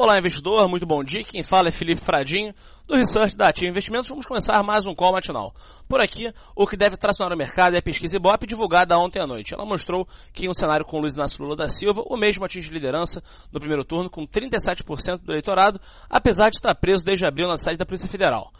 Olá, investidor, muito bom dia. Quem fala é Felipe Fradinho, do Research da Ativa Investimentos. Vamos começar mais um call matinal. Por aqui, o que deve tracionar o mercado é a pesquisa Ibope divulgada ontem à noite. Ela mostrou que em um cenário com Luiz Inácio Lula da Silva, o mesmo atinge liderança no primeiro turno com 37% do eleitorado, apesar de estar preso desde abril na sede da Polícia Federal.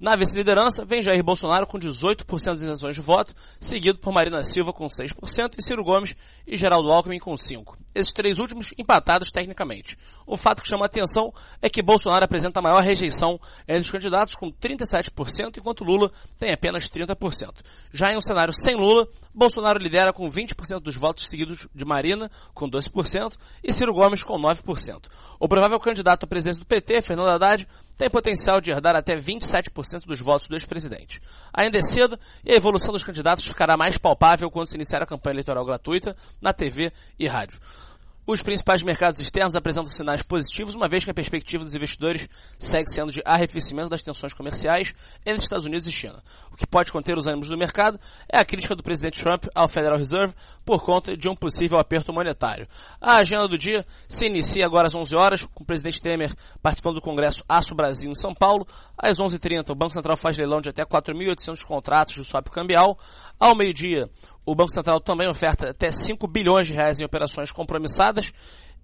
Na vice-liderança, vem Jair Bolsonaro com 18% das intenções de voto, seguido por Marina Silva com 6% e Ciro Gomes e Geraldo Alckmin com 5%. Esses três últimos empatados tecnicamente. O fato que chama a atenção é que Bolsonaro apresenta a maior rejeição entre os candidatos com 37%, enquanto Lula tem apenas 30%. Já em um cenário sem Lula, Bolsonaro lidera com 20% dos votos seguidos de Marina, com 12%, e Ciro Gomes com 9%. O provável candidato à presidência do PT, Fernando Haddad, tem potencial de herdar até 27% dos votos do ex-presidente. Ainda é cedo e a evolução dos candidatos ficará mais palpável quando se iniciar a campanha eleitoral gratuita na TV e rádio. Os principais mercados externos apresentam sinais positivos, uma vez que a perspectiva dos investidores segue sendo de arrefecimento das tensões comerciais entre Estados Unidos e China. O que pode conter os ânimos do mercado é a crítica do presidente Trump ao Federal Reserve por conta de um possível aperto monetário. A agenda do dia se inicia agora às 11 horas, com o presidente Temer participando do Congresso Aço Brasil em São Paulo. Às 11h30, o Banco Central faz leilão de até 4.800 contratos de swap cambial. Ao meio-dia, o Banco Central também oferta até 5 bilhões de reais em operações compromissadas.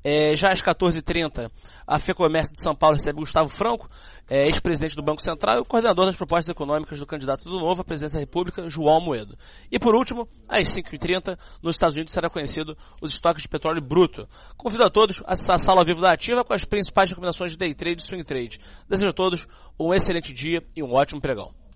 É, já às 14h30, a FEComércio de São Paulo recebe Gustavo Franco, é, ex-presidente do Banco Central e coordenador das propostas econômicas do candidato do Novo à presidência da República, João Moedo. E por último, às 5h30, nos Estados Unidos será conhecido os estoques de petróleo bruto. Convido a todos a acessar a sala ao vivo da Ativa com as principais recomendações de day trade e swing trade. Desejo a todos um excelente dia e um ótimo pregão.